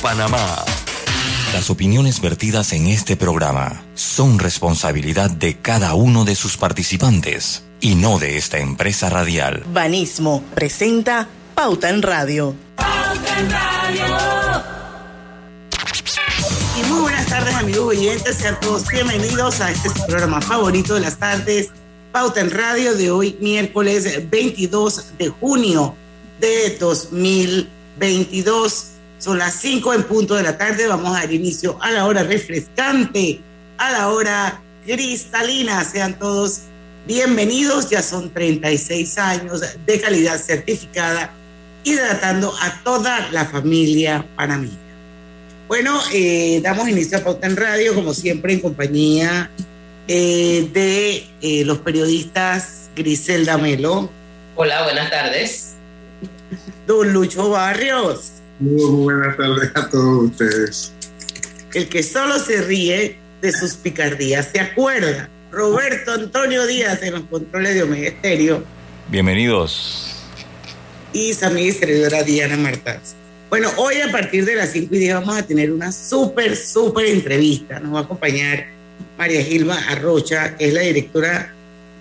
Panamá. Las opiniones vertidas en este programa son responsabilidad de cada uno de sus participantes y no de esta empresa radial. Banismo presenta Pauta en Radio. Pauta en Radio. Y muy buenas tardes amigos oyentes, sean todos bienvenidos a este programa favorito de las tardes, Pauta en Radio de hoy miércoles 22 de junio de 2022. Son las 5 en punto de la tarde. Vamos a dar inicio a la hora refrescante, a la hora cristalina. Sean todos bienvenidos. Ya son 36 años de calidad certificada, hidratando a toda la familia panameña. Bueno, eh, damos inicio a Pauta en Radio, como siempre, en compañía eh, de eh, los periodistas Griselda Melo. Hola, buenas tardes. Don Lucho Barrios. Muy buenas tardes a todos ustedes. El que solo se ríe de sus picardías se acuerda. Roberto Antonio Díaz en los controles de Omega Estéreo. Bienvenidos. Y su amiga distribuidora Diana Martaz. Bueno, hoy a partir de las 5 y 10 vamos a tener una súper, súper entrevista. Nos va a acompañar María Gilma Arrocha, que es la directora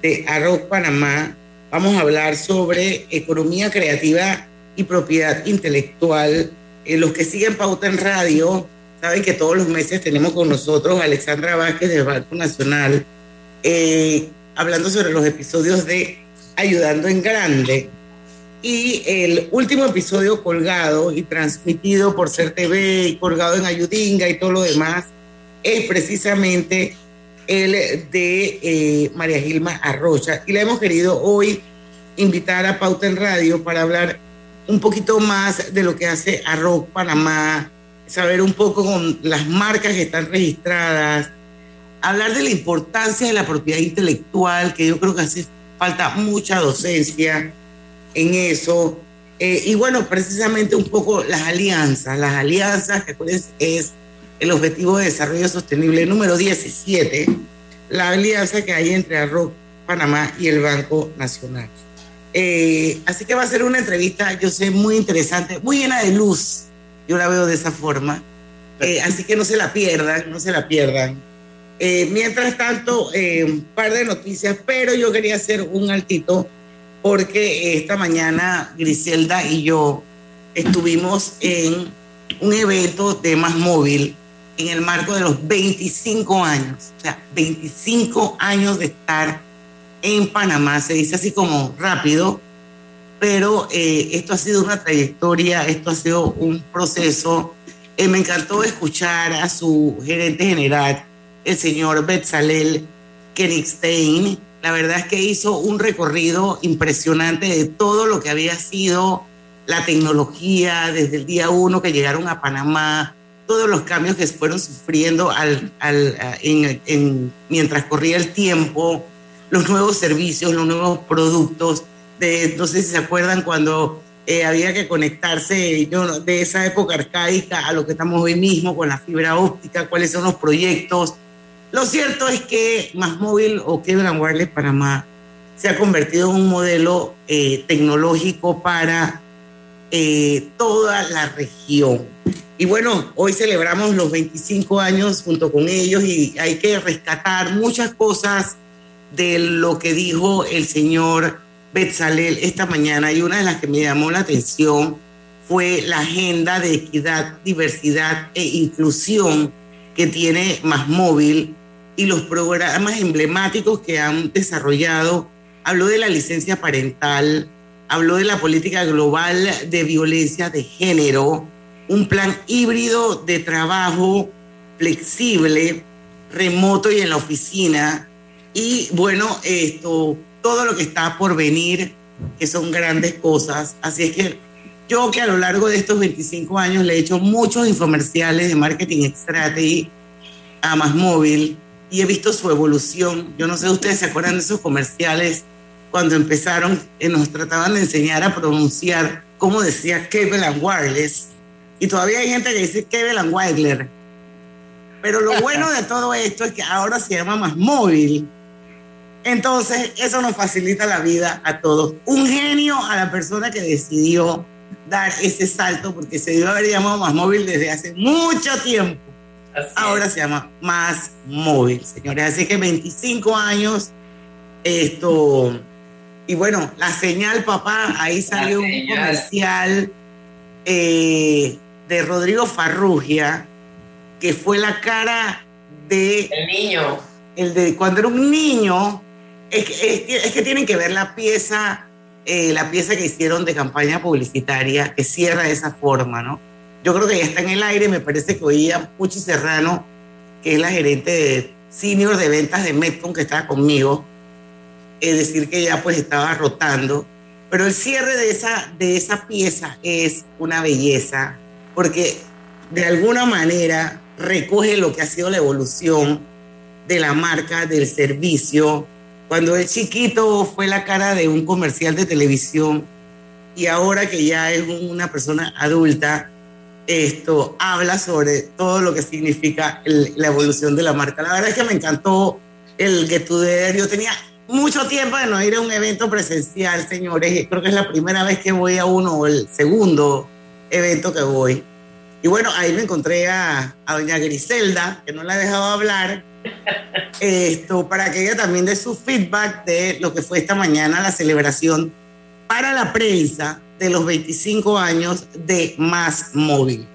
de Arroz Panamá. Vamos a hablar sobre economía creativa y propiedad intelectual. Eh, los que siguen Pauta en Radio saben que todos los meses tenemos con nosotros a Alexandra Vázquez del Banco Nacional eh, hablando sobre los episodios de Ayudando en Grande. Y el último episodio colgado y transmitido por Ser TV y colgado en Ayudinga y todo lo demás es precisamente el de eh, María Gilma Arrocha. Y la hemos querido hoy invitar a Pauta en Radio para hablar un poquito más de lo que hace Arroz Panamá, saber un poco con las marcas que están registradas, hablar de la importancia de la propiedad intelectual, que yo creo que hace falta mucha docencia en eso. Eh, y bueno, precisamente un poco las alianzas, las alianzas, que es el Objetivo de Desarrollo Sostenible número 17, la alianza que hay entre Arroz Panamá y el Banco Nacional. Eh, así que va a ser una entrevista, yo sé, muy interesante, muy llena de luz. Yo la veo de esa forma. Eh, así que no se la pierdan, no se la pierdan. Eh, mientras tanto, un par de noticias, pero yo quería hacer un altito porque esta mañana Griselda y yo estuvimos en un evento de Más Móvil en el marco de los 25 años, o sea, 25 años de estar en Panamá. Se dice así como rápido, pero eh, esto ha sido una trayectoria, esto ha sido un proceso. Eh, me encantó escuchar a su gerente general, el señor Betzalel Kenigstein. La verdad es que hizo un recorrido impresionante de todo lo que había sido la tecnología desde el día uno que llegaron a Panamá, todos los cambios que fueron sufriendo al, al, en, mientras corría el tiempo, los nuevos servicios, los nuevos productos. De, no si se acuerdan cuando eh, había que conectarse yo, de esa época arcaica a lo que estamos hoy mismo con la fibra óptica, cuáles son los proyectos. Lo cierto es que Más Móvil o Cable Wireless Panamá se ha convertido en un modelo eh, tecnológico para eh, toda la región. Y bueno, hoy celebramos los 25 años junto con ellos y hay que rescatar muchas cosas de lo que dijo el señor Betzalel esta mañana y una de las que me llamó la atención fue la agenda de equidad, diversidad e inclusión que tiene Más Móvil y los programas emblemáticos que han desarrollado. Habló de la licencia parental, habló de la política global de violencia de género, un plan híbrido de trabajo flexible, remoto y en la oficina, y bueno, esto, todo lo que está por venir, que son grandes cosas. Así es que yo que a lo largo de estos 25 años le he hecho muchos infomerciales de marketing strategy a Más Móvil y he visto su evolución. Yo no sé, ustedes se acuerdan de esos comerciales cuando empezaron, eh, nos trataban de enseñar a pronunciar cómo decía Cable and Wireless. Y todavía hay gente que dice Cable and Wireless. Pero lo bueno de todo esto es que ahora se llama Más Móvil entonces, eso nos facilita la vida a todos. Un genio a la persona que decidió dar ese salto porque se dio haber llamado Más Móvil desde hace mucho tiempo. Ahora se llama Más Móvil, señores. Así que 25 años, esto, y bueno, la señal, papá, ahí salió un comercial eh, de Rodrigo Farrugia, que fue la cara de... El niño. El de cuando era un niño, es que, tienen que ver la pieza, eh, la pieza que hicieron de campaña publicitaria, que cierra de esa forma, ¿no? Yo creo que ya está en el aire, me parece que oía Puchi Serrano, que es la gerente de senior de ventas de Metcon, que estaba conmigo, es decir que ya pues estaba rotando. Pero el cierre de esa, de esa pieza es una belleza, porque de alguna manera recoge lo que ha sido la evolución de la marca, del servicio. Cuando el chiquito fue la cara de un comercial de televisión y ahora que ya es una persona adulta, esto habla sobre todo lo que significa la evolución de la marca. La verdad es que me encantó el Get. Yo tenía mucho tiempo de no ir a un evento presencial, señores. Creo que es la primera vez que voy a uno o el segundo evento que voy. Y bueno, ahí me encontré a, doña Griselda, que no la he dejado hablar, esto, para que ella también dé su feedback de lo que fue esta mañana la celebración para la prensa de los 25 años de Más Móvil.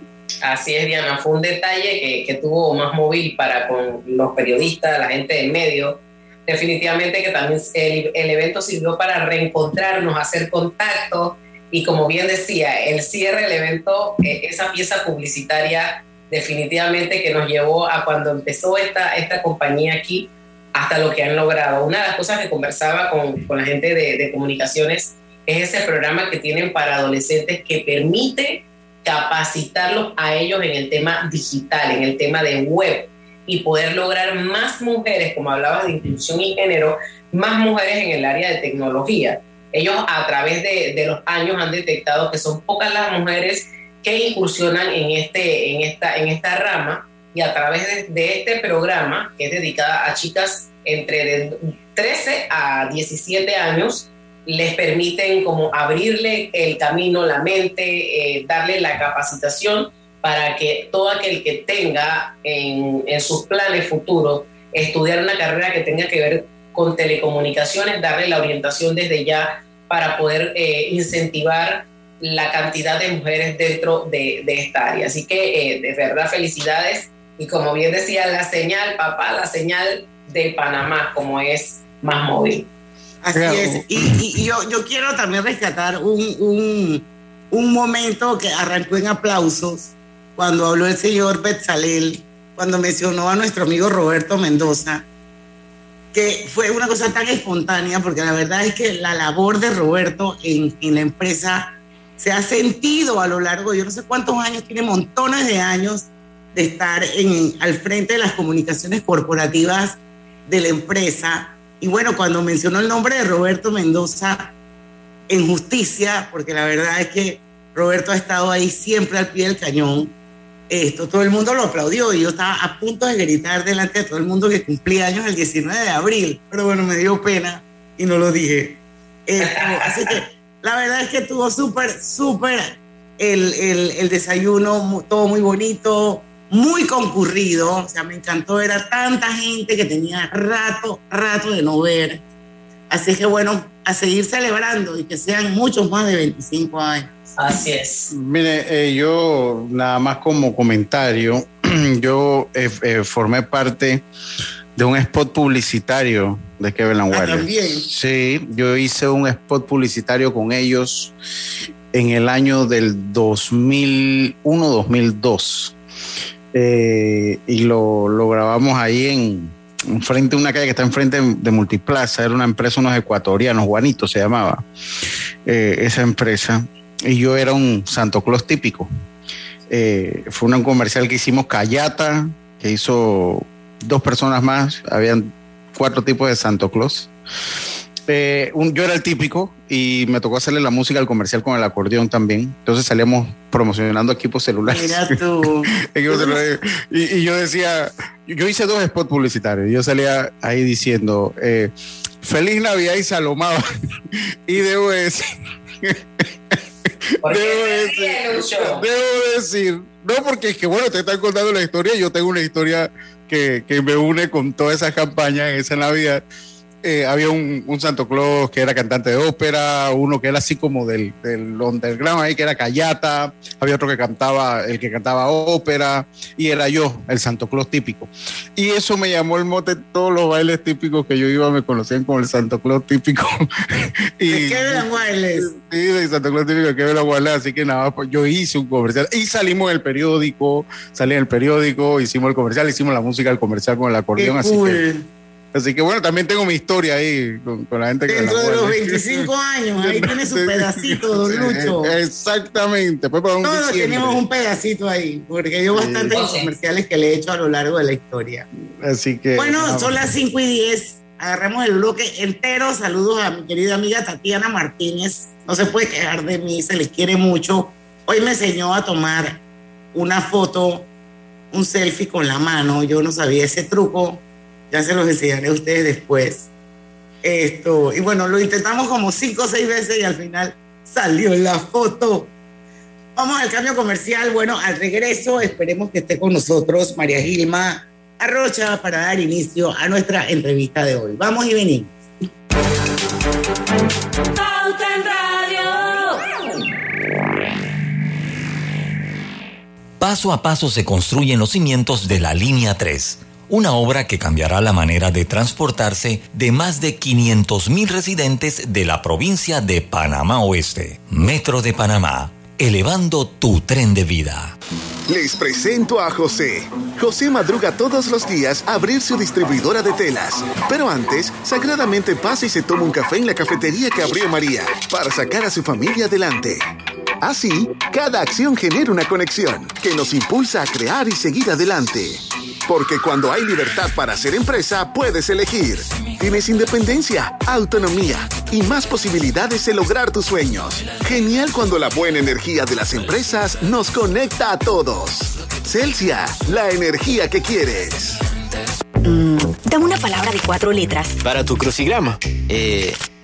Así es, Diana, fue un detalle que, tuvo Más Móvil para con los periodistas, la gente del medio, definitivamente que también el, el, evento sirvió para reencontrarnos, hacer contacto y como bien decía, el cierre del evento, eh, esa pieza publicitaria definitivamente que nos llevó a cuando empezó esta, esta compañía aquí hasta lo que han logrado. Una de las cosas que conversaba con, con la gente de, de comunicaciones es ese programa que tienen para adolescentes que permite capacitarlos a ellos en el tema digital, en el tema de web y poder lograr más mujeres, como hablabas de inclusión y género, más mujeres en el área de tecnología. Ellos a través de, los años han detectado que son pocas las mujeres que incursionan en, este, en, esta, en esta rama y a través de, este programa, que es dedicada a chicas entre de 13 a 17 años, les permiten como abrirle el camino, la mente, eh, darle la capacitación para que todo aquel que tenga en, sus planes futuros estudiar una carrera que tenga que ver con telecomunicaciones, darle la orientación desde ya para poder eh, incentivar la cantidad de mujeres dentro de, esta área. Así que eh, de verdad felicidades y como bien decía la señal, papá, la señal de Panamá como es más móvil. Así es. Y, yo, yo, quiero también rescatar un, un, un momento que arrancó en aplausos cuando habló el señor Betzalel, cuando mencionó a nuestro amigo Roberto Mendoza, que fue una cosa tan espontánea, porque la verdad es que la labor de Roberto en, en la empresa se ha sentido a lo largo, yo no sé cuántos años, tiene montones de años de estar en, al frente de las comunicaciones corporativas de la empresa. Y bueno, cuando mencionó el nombre de Roberto Mendoza en justicia, porque la verdad es que Roberto ha estado ahí siempre al pie del cañón, esto, todo el mundo lo aplaudió y yo estaba a punto de gritar delante de todo el mundo que cumplía años el 19 de abril, pero bueno, me dio pena y no lo dije. así que la verdad es que tuvo súper, súper el, el, desayuno, todo muy bonito, muy concurrido, o sea, me encantó, era tanta gente que tenía rato, rato de no ver. Así que bueno, a seguir celebrando y que sean muchos más de 25 años. Así es. Mire, eh, yo nada más como comentario, yo eh, eh, formé parte de un spot publicitario de Kevin and ah, también. Sí, yo hice un spot publicitario con ellos en el año del 2001-2002. y lo, lo, grabamos ahí en, frente a una calle que está enfrente de Multiplaza. Era una empresa, unos ecuatorianos, Juanito se llamaba esa empresa y yo era un Santo Claus típico. Eh, fue un comercial que hicimos Cayata, que hizo dos personas más, habían cuatro tipos de Santo Claus. Eh, yo era el típico y me tocó hacerle la música al comercial con el acordeón también. Entonces salíamos promocionando equipos celulares. Mira tú. y, y, yo decía, yo hice dos spots publicitarios. Yo salía ahí diciendo, eh, Feliz Navidad y Salomaba. y debo decir debo, decir, debo decir, no porque es que bueno, te están contando la historia, yo tengo una historia que, que me une con todas esas campañas en esa Navidad. Eh, había un, un, Santo Claus que era cantante de ópera, uno que era así como del, del underground ahí, que era Cayata, había otro que cantaba, el que cantaba ópera, y era yo, el Santo Claus típico. Y eso me llamó el mote, todos los bailes típicos que yo iba me conocían como el Santo Claus típico. y, ¿De qué eran bailes? Sí, de Santo Claus típico, de qué bailes, así que nada, pues yo hice un comercial, y salimos en el periódico, salí en el periódico, hicimos el comercial, hicimos la música del comercial con el acordeón, así que Así que bueno, también tengo mi historia ahí con, la gente que Dentro de los 25 años, ahí tiene su pedacito, don Lucho. Exactamente. Pues Todos tenemos un pedacito ahí, porque yo bastantes comerciales que le he hecho a lo largo de la historia. Así que. Bueno, son las 5 y 10. Agarramos el bloque entero. Saludos a mi querida amiga Tatiana Martínez. No se puede quejar de mí, se les quiere mucho. Hoy me enseñó a tomar una foto, un selfie con la mano. Yo no sabía ese truco ya se los enseñaré a ustedes después. Esto, y bueno, lo intentamos como cinco o seis veces y al final salió la foto. Vamos al cambio comercial. Bueno, al regreso esperemos que esté con nosotros María Gilma Arrocha para dar inicio a nuestra entrevista de hoy. Vamos y venimos. Paso a paso se construyen los cimientos de la línea 3 una obra que cambiará la manera de transportarse de más de 500.000 residentes de la provincia de Panamá Oeste. Metro de Panamá, elevando tu tren de vida. Les presento a José. José madruga todos los días a abrir su distribuidora de telas. Pero antes, sagradamente pasa y se toma un café en la cafetería que abrió María para sacar a su familia adelante. Así, cada acción genera una conexión que nos impulsa a crear y seguir adelante. Porque cuando hay libertad para hacer empresa, puedes elegir. Tienes independencia, autonomía y más posibilidades de lograr tus sueños. Genial cuando la buena energía de las empresas nos conecta a todos. Celsia, la energía que quieres. Mm, dame una palabra de cuatro letras. Para tu crucigrama. Eh.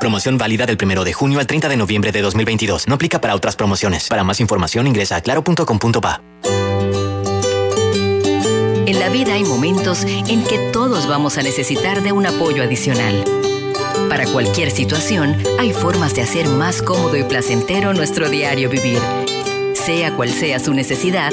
Promoción válida del 1 de junio al 30 de noviembre de 2022. No aplica para otras promociones. Para más información ingresa a claro.com.pa. En la vida hay momentos en que todos vamos a necesitar de un apoyo adicional. Para cualquier situación, hay formas de hacer más cómodo y placentero nuestro diario vivir. Sea cual sea su necesidad,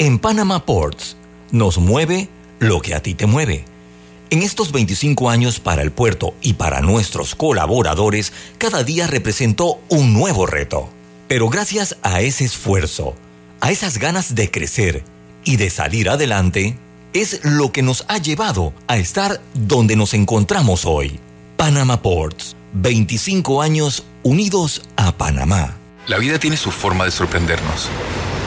En Panama Ports nos mueve lo que a ti te mueve. En estos 25 años para el puerto y para nuestros colaboradores, cada día representó un nuevo reto. Pero gracias a ese esfuerzo, a esas ganas de crecer y de salir adelante, es lo que nos ha llevado a estar donde nos encontramos hoy. Panama Ports, 25 años unidos a Panamá. La vida tiene su forma de sorprendernos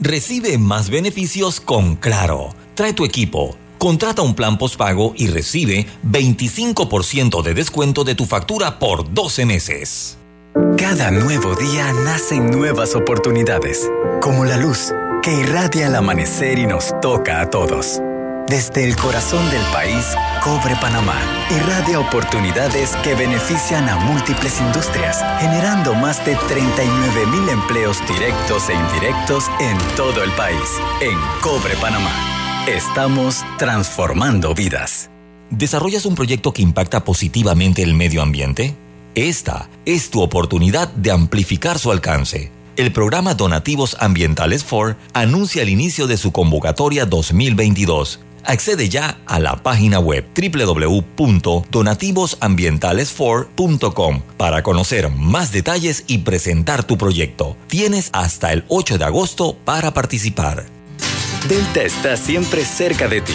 Recibe más beneficios con Claro. Trae tu equipo. Contrata un plan postpago y recibe 25% de descuento de tu factura por 12 meses. Cada nuevo día nacen nuevas oportunidades, como la luz que irradia el amanecer y nos toca a todos. Desde el corazón del país, Cobre Panamá irradia oportunidades que benefician a múltiples industrias, generando más de 39 mil empleos directos e indirectos en todo el país. En Cobre Panamá, estamos transformando vidas. ¿Desarrollas un proyecto que impacta positivamente el medio ambiente? Esta es tu oportunidad de amplificar su alcance. El programa Donativos Ambientales 4 anuncia el inicio de su convocatoria 2022 Accede ya a la página web www.donativosambientales4.com para conocer más detalles y presentar tu proyecto. Tienes hasta el 8 de agosto para participar. Delta está siempre cerca de ti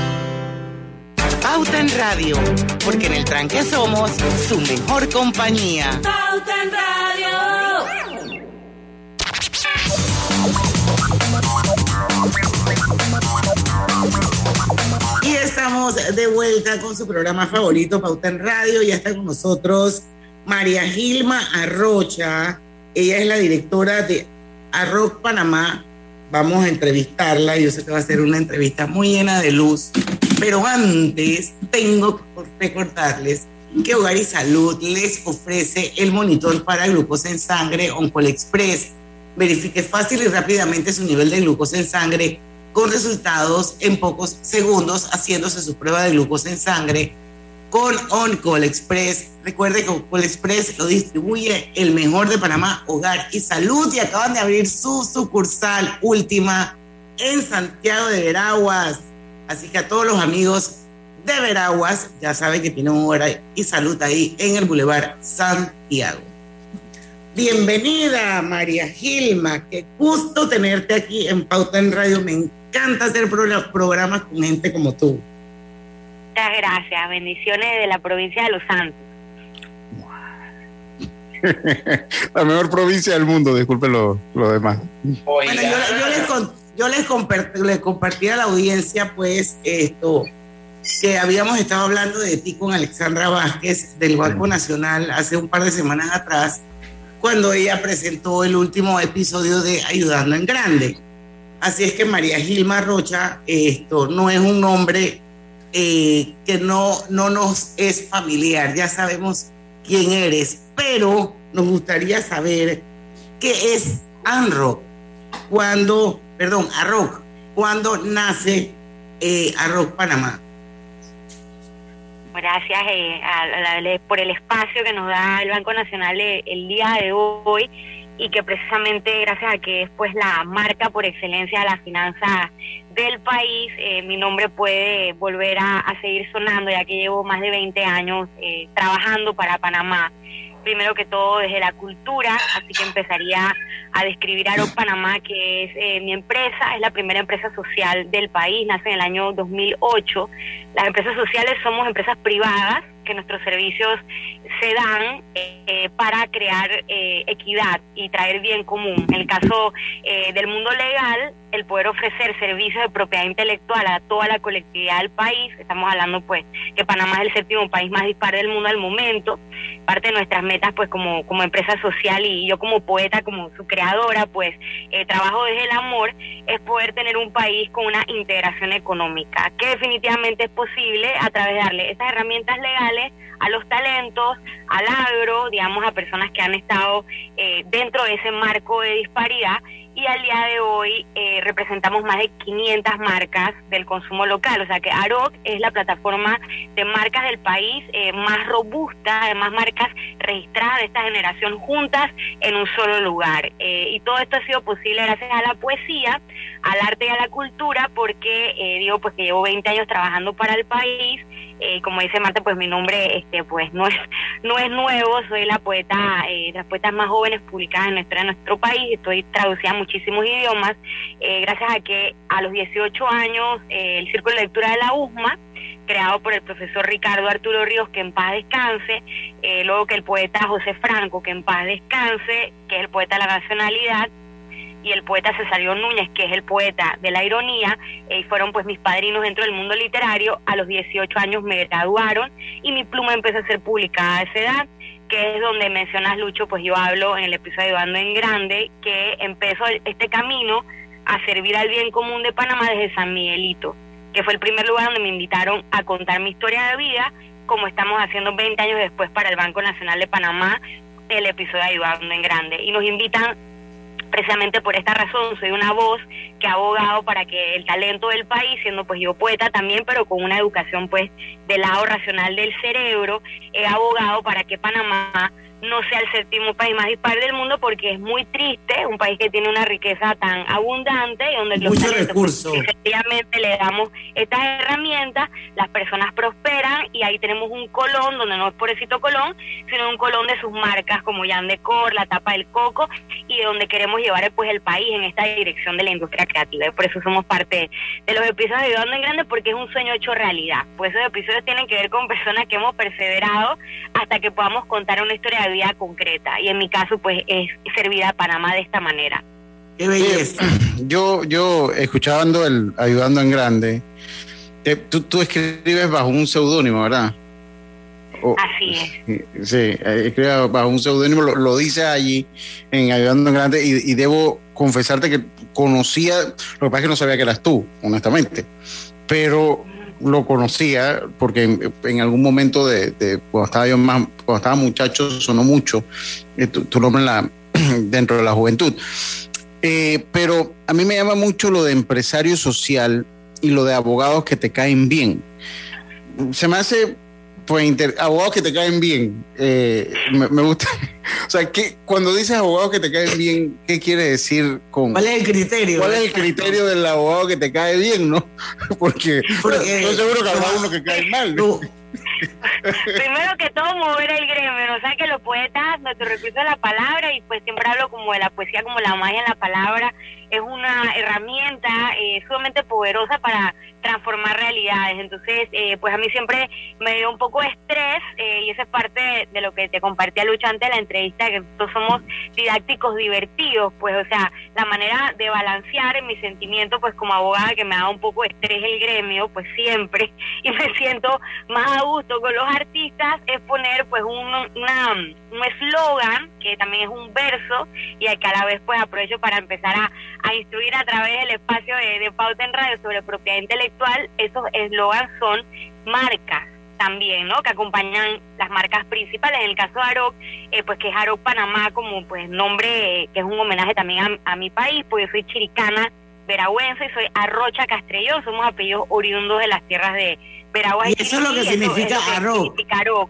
Pauta en Radio, porque en el tranque somos su mejor compañía. Pauta en Radio. Y estamos de vuelta con su programa favorito, Pauta en Radio. Ya está con nosotros María Gilma Arrocha. Ella es la directora de Arroz Panamá. Vamos a entrevistarla. Yo sé que va a ser una entrevista muy llena de luz pero antes tengo que recordarles que Hogar y Salud les ofrece el monitor para glucosa en sangre Oncol Express. Verifique fácil y rápidamente su nivel de glucosa en sangre con resultados en pocos segundos haciéndose su prueba de glucosa en sangre con Oncol Express. Recuerde que Oncol Express lo distribuye el mejor de Panamá, Hogar y Salud y acaban de abrir su sucursal última en Santiago de Veraguas. Así que a todos los amigos de Veraguas, ya saben que tienen hora y salud ahí en el Boulevard Santiago. Bienvenida, María Gilma. Qué gusto tenerte aquí en Pauta en Radio. Me encanta hacer programas con gente como tú. Muchas gracias. Bendiciones de la provincia de Los Santos. la mejor provincia del mundo, disculpe lo, demás. Bueno, yo, conté yo les, compartí, a la audiencia, pues, esto, que habíamos estado hablando de ti con Alexandra Vázquez del Banco Nacional hace un par de semanas atrás, cuando ella presentó el último episodio de Ayudando en Grande. Así es que María Gilma Rocha, esto no es un nombre eh, que no, no nos es familiar, ya sabemos quién eres, pero nos gustaría saber qué es ANRO, cuando perdón, Arroc, cuando nace eh, Arroc Panamá. Gracias eh, por el espacio que nos da el Banco Nacional eh, el día de hoy y que precisamente gracias a que es pues la marca por excelencia de la finanza del país, eh, mi nombre puede volver a, seguir sonando ya que llevo más de 20 años trabajando para Panamá primero que todo desde la cultura, así que empezaría a describir a Panamá, que es eh, mi empresa, es la primera empresa social del país, nace en el año 2008. Las empresas sociales somos empresas privadas que nuestros servicios se dan eh, para crear eh, equidad y traer bien común. En el caso del mundo legal, el poder ofrecer servicios de propiedad intelectual a toda la colectividad del país, estamos hablando pues que Panamá es el séptimo país más dispar del mundo al momento, parte de nuestras metas pues como, como empresa social y yo como poeta, como su creadora, pues eh, trabajo desde el amor, es poder tener un país con una integración económica, que definitivamente es posible a través de darle esas herramientas legales a los talentos, al agro, digamos, a personas que han estado eh, dentro de ese marco de disparidad y al día de hoy eh, representamos más de 500 marcas del consumo local, o sea que AROC es la plataforma de marcas del país eh, más robusta, de más marcas registradas de esta generación juntas en un solo lugar. Eh, y todo esto ha sido posible gracias a la poesía, al arte y a la cultura, porque digo pues que llevo 20 años trabajando para el país, como dice Marta, pues mi nombre este pues no es no es nuevo, soy la poeta, eh, las poetas más jóvenes publicadas en nuestra, en nuestro país, estoy traducida a muchísimos idiomas, eh, gracias a que a los 18 años eh, el Círculo de Lectura de la USMA, creado por el profesor Ricardo Arturo Ríos, que en paz descanse, eh, luego que el poeta José Franco, que en paz descanse, que es el poeta de la nacionalidad, y el poeta Cesario Núñez, que es el poeta de la ironía, y fueron pues mis padrinos dentro del mundo literario. A los 18 años me graduaron y mi pluma empezó a ser publicada a esa edad, que es donde mencionas Lucho, pues yo hablo en el episodio Ando en Grande, que empezó este camino a servir al bien común de Panamá desde San Miguelito, que fue el primer lugar donde me invitaron a contar mi historia de vida, como estamos haciendo 20 años después para el Banco Nacional de Panamá, el episodio Ayudando en Grande. Y nos invitan precisamente por esta razón. Soy una voz que ha abogado para que el talento del país, siendo pues yo poeta también, pero con una educación pues del lado racional del cerebro, he abogado para que Panamá no sea el séptimo país más dispar del mundo porque es muy triste, un país que tiene una riqueza tan abundante y donde los Mucho talentos, recurso. pues, efectivamente le damos estas herramientas, las personas prosperan y ahí tenemos un colón, donde no es pobrecito colón, sino un colón de sus marcas como Jan Decor, la tapa del coco y de donde queremos llevar pues el país en esta dirección de la industria creativa y por eso somos parte de los episodios de Ayudando en Grande porque es un sueño hecho realidad, pues esos episodios tienen que ver con personas que hemos perseverado hasta que podamos contar una historia de vida concreta y en mi caso pues es servir a Panamá de esta manera. Qué belleza. Yo, yo escuchando el Ayudando en Grande, eh, tú, tú escribes bajo un seudónimo, ¿verdad? Así es. Sí, eh, escribe bajo un seudónimo, lo, lo dice allí en Ayudando en Grande y, y debo confesarte que conocía, lo que pasa es que no sabía que eras tú, honestamente, pero lo conocía porque en, algún momento de, de cuando estaba yo más, cuando estaba muchacho sonó mucho eh, tu, nombre la, dentro de la juventud. Eh, pero a mí me llama mucho lo de empresario social y lo de abogados que te caen bien. Se me hace, pues, inter- abogados que te caen bien. Eh, me, me gusta. O sea, ¿qué, cuando dices abogados que te caen bien, ¿qué quiere decir con. ¿Cuál es el criterio? ¿Cuál es el criterio del abogado que te cae bien, no? Porque, Porque- estoy seguro que habrá uno que cae mal. ¿no? Primero que todo, mover el gremio. O sea que los poetas, nuestro recurso es la palabra, y pues siempre hablo como de la poesía, como la magia en la palabra. Es una herramienta eh, sumamente poderosa para transformar realidades. Entonces, eh, pues a mí siempre me dio un poco de estrés, eh, y esa es parte de, lo que te compartía Lucha antes de la entrevista, que nosotros somos didácticos divertidos, pues, o sea, la manera de balancear mi sentimiento, pues como abogada que me da un poco de estrés el gremio, pues siempre, y me siento más a gusto con los artistas, es poner pues un, una, un eslogan, que también es un verso, y que a la vez pues aprovecho para empezar a, a instruir a través del espacio de, de Pauta en Radio sobre propiedad intelectual, esos eslogans son marcas también, ¿no? Que acompañan las marcas principales. En el caso de Aroc, eh, pues que es Aroc Panamá como pues nombre eh, que es un homenaje también a, a mi país, pues yo soy chiricana veragüense y soy Arrocha Castrellón, somos apellidos oriundos de las tierras de Veraguas Y eso es lo que Chiriquí, significa es lo que significa Aroc.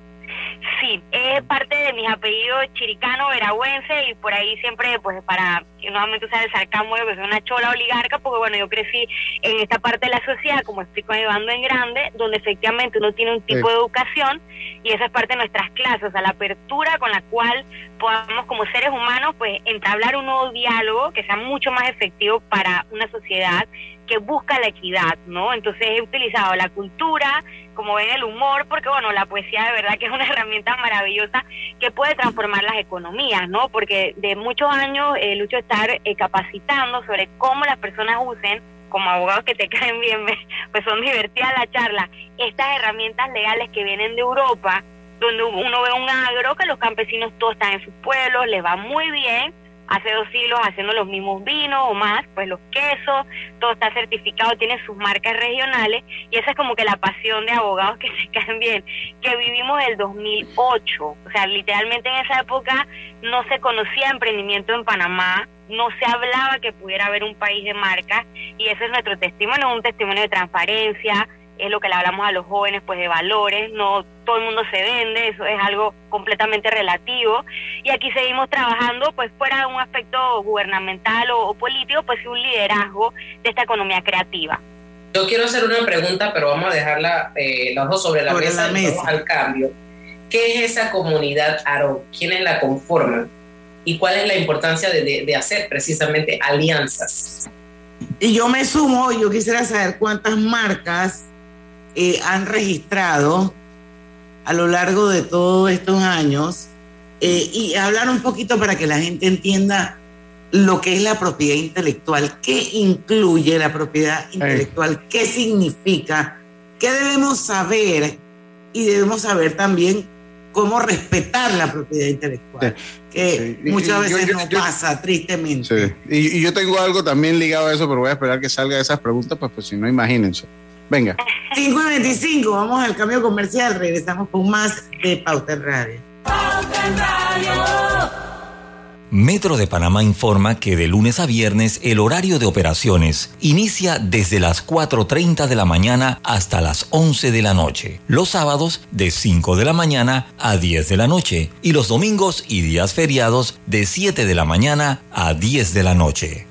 Sí, es parte de mis apellidos chiricano, veragüense y por ahí siempre, pues para, nuevamente usar el sarcasmo de que soy una chola oligarca, porque bueno, yo crecí en esta parte de la sociedad, como explico llevando en grande, donde efectivamente uno tiene un tipo Sí. de educación y esa es parte de nuestras clases, o sea, la apertura con la cual podamos como seres humanos, pues entablar un nuevo diálogo que sea mucho más efectivo para una sociedad que busca la equidad, ¿no? Entonces he utilizado la cultura, como ven el humor, porque bueno, la poesía de verdad que es una herramienta maravillosa que puede transformar las economías, ¿no? Porque de muchos años, eh, Lucho, estar eh, capacitando sobre cómo las personas usen, como abogados que te caen bien, pues son divertidas la charla, estas herramientas legales que vienen de Europa, donde uno ve un agro que los campesinos todos están en sus pueblos, les va muy bien, hace dos siglos haciendo los mismos vinos o más, pues los quesos, todo está certificado, tiene sus marcas regionales y esa es como que la pasión de abogados que se caen bien, que vivimos del 2008, o sea, literalmente en esa época no se conocía emprendimiento en Panamá, no se hablaba que pudiera haber un país de marcas y ese es nuestro testimonio, un testimonio de transparencia, es lo que le hablamos a los jóvenes, pues de valores, no todo el mundo se vende, eso es algo completamente relativo. Y aquí seguimos trabajando, pues fuera de un aspecto gubernamental o, o político, pues un liderazgo de esta economía creativa. Yo quiero hacer una pregunta, pero vamos a dejarla eh, los dos sobre la Sobre mesa la y mesa. vamos al cambio. ¿Qué es esa comunidad ARO? ¿Quiénes la conforman? ¿Y cuál es la importancia de, de- de hacer precisamente alianzas? Y yo me sumo, yo quisiera saber cuántas marcas eh, han registrado a lo largo de todos estos años eh, y hablar un poquito para que la gente entienda lo que es la propiedad intelectual, qué incluye la propiedad intelectual, qué significa, qué debemos saber y debemos saber también cómo respetar la propiedad intelectual, que Sí. Muchas y yo- veces yo- no yo- pasa, tristemente. Sí. Y, y yo tengo algo también ligado a eso, pero voy a esperar que salga esas preguntas, pues, pues si no, imagínense. Venga. 5 y 25, vamos al cambio comercial, regresamos con más de Pauta en Radio. Metro de Panamá informa que de lunes a viernes el horario de operaciones inicia desde las 4.30 de la mañana hasta las 11 de la noche. Los sábados de 5 de la mañana a 10 de la noche y los domingos y días feriados de 7 de la mañana a 10 de la noche.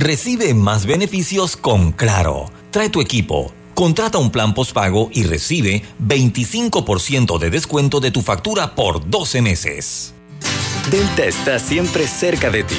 Recibe más beneficios con Claro. Trae tu equipo. Contrata un plan postpago y recibe 25% de descuento de tu factura por 12 meses. Delta está siempre cerca de ti,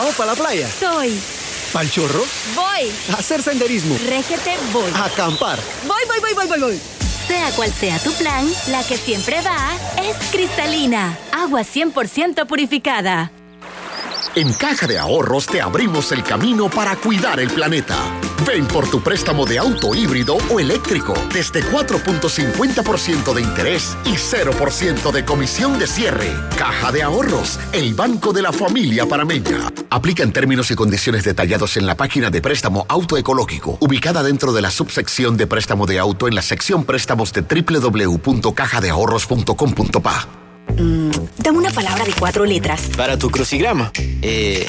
¿Vamos para la playa? Soy. ¿Pal chorro? Voy. A hacer senderismo. Régete, voy. A acampar. Voy, voy, voy, voy, voy, voy. Sea cual sea tu plan, la que siempre va es cristalina. Agua 100% purificada. En Caja de Ahorros te abrimos el camino para cuidar el planeta. Ven por tu préstamo de auto híbrido o eléctrico desde 4.50% de interés y 0% de comisión de cierre. Caja de Ahorros, el banco de la familia parameña. Aplica en términos y condiciones detallados en la página de préstamo autoecológico, ubicada dentro de la subsección de préstamo de auto en la sección préstamos de www.cajadeahorros.com.pa. Dame una palabra de cuatro letras. Para tu crucigrama. Eh,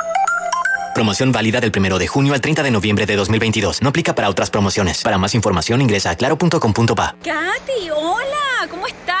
Promoción válida del 1 de junio al 30 de noviembre de 2022. No aplica para otras promociones. Para más información ingresa a claro.com.pa. Katy, hola, ¿cómo estás?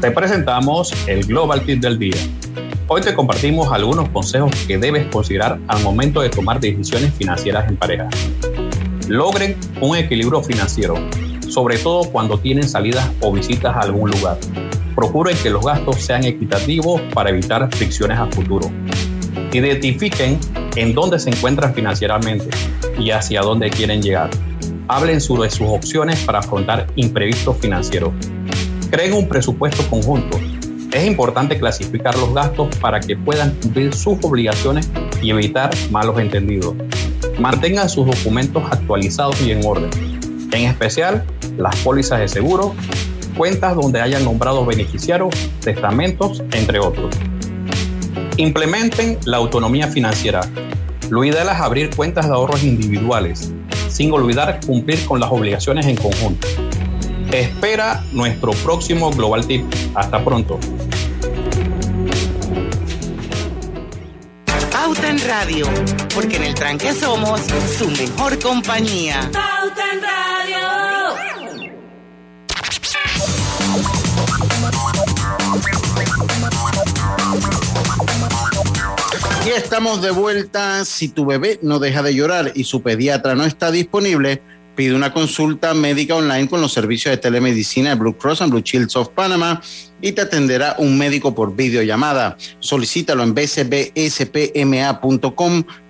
Te presentamos el Global Tip del día. Hoy te compartimos algunos consejos que debes considerar al momento de tomar decisiones financieras en pareja. Logren un equilibrio financiero, sobre todo cuando tienen salidas o visitas a algún lugar. Procuren que los gastos sean equitativos para evitar fricciones a futuro. Identifiquen en dónde se encuentran financieramente y hacia dónde quieren llegar. Hablen sobre sus opciones para afrontar imprevistos financieros. Creen un presupuesto conjunto. Es importante clasificar los gastos para que puedan cumplir sus obligaciones y evitar malos entendidos. Mantengan sus documentos actualizados y en orden, en especial las pólizas de seguro, cuentas donde hayan nombrado beneficiarios, testamentos, entre otros. Implementen la autonomía financiera. Lo ideal es abrir cuentas de ahorros individuales, sin olvidar cumplir con las obligaciones en conjunto. Espera nuestro próximo Global Tip. Hasta pronto. Pauta en Radio, porque en el tranque somos su mejor compañía. Pauta en Radio. Y estamos de vuelta. Si tu bebé no deja de llorar y su pediatra no está disponible, pide una consulta médica online con los servicios de telemedicina de Blue Cross and Blue Shields of Panama y te atenderá un médico por videollamada. Solicítalo en bcbspma.com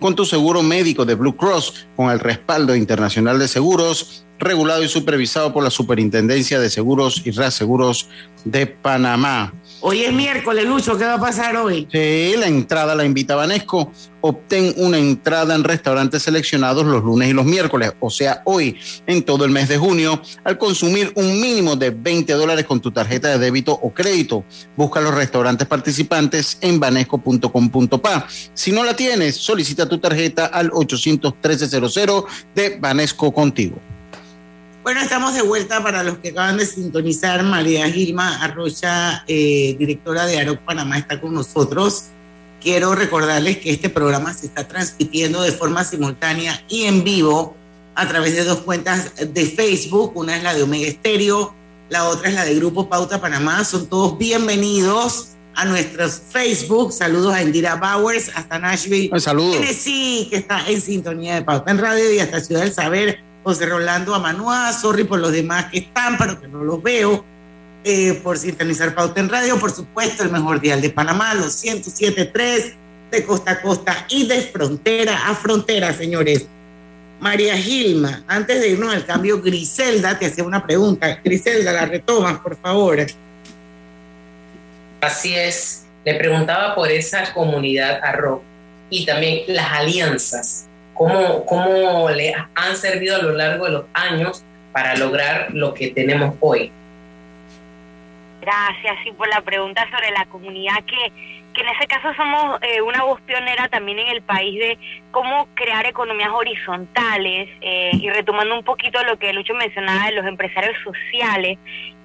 con tu seguro médico de Blue Cross con el respaldo internacional de seguros regulado y supervisado por la Superintendencia de Seguros y Reaseguros de Panamá. Hoy es miércoles, Lucho, ¿qué va a pasar hoy? Sí, la entrada la invita Vanesco. Obtén una entrada en restaurantes seleccionados los lunes y los miércoles, o sea, hoy, en todo el mes de junio, al consumir un mínimo de 20 dólares con tu tarjeta de débito o crédito. Busca los restaurantes participantes en vanesco.com.pa. Si no la tienes, solicita tu tarjeta al 813-00 de Vanesco contigo. Bueno, estamos de vuelta para los que acaban de sintonizar. María Gilma Arrocha, eh, directora de AROC Panamá, está con nosotros. Quiero recordarles que este programa se está transmitiendo de forma simultánea y en vivo a través de dos cuentas de Facebook. Una es la de Omega Estéreo, la otra es la de Grupo Pauta Panamá. Son todos bienvenidos a nuestros Facebook. Saludos a Indira Bowers, hasta Nashville. Saludos. Tennessee, que está en sintonía de Pauta en Radio y hasta Ciudad del Saber. José Rolando Amanua, sorry por los demás que están, pero que no los veo, eh, por sintonizar Pauta en Radio, por supuesto, el mejor dial de Panamá, los 107.3 de costa a costa y de frontera a frontera, señores. María Gilma, antes de irnos al cambio, Griselda te hacía una pregunta. Griselda, la retomas, por favor. Así es. Le preguntaba por esa comunidad arroz y también las alianzas. ¿Cómo, ¿Cómo le han servido a lo largo de los años para lograr lo que tenemos hoy? Gracias, sí, por la pregunta sobre la comunidad, que, que en ese caso somos eh, una voz pionera también en el país de cómo crear economías horizontales eh, y retomando un poquito lo que Lucho mencionaba de los empresarios sociales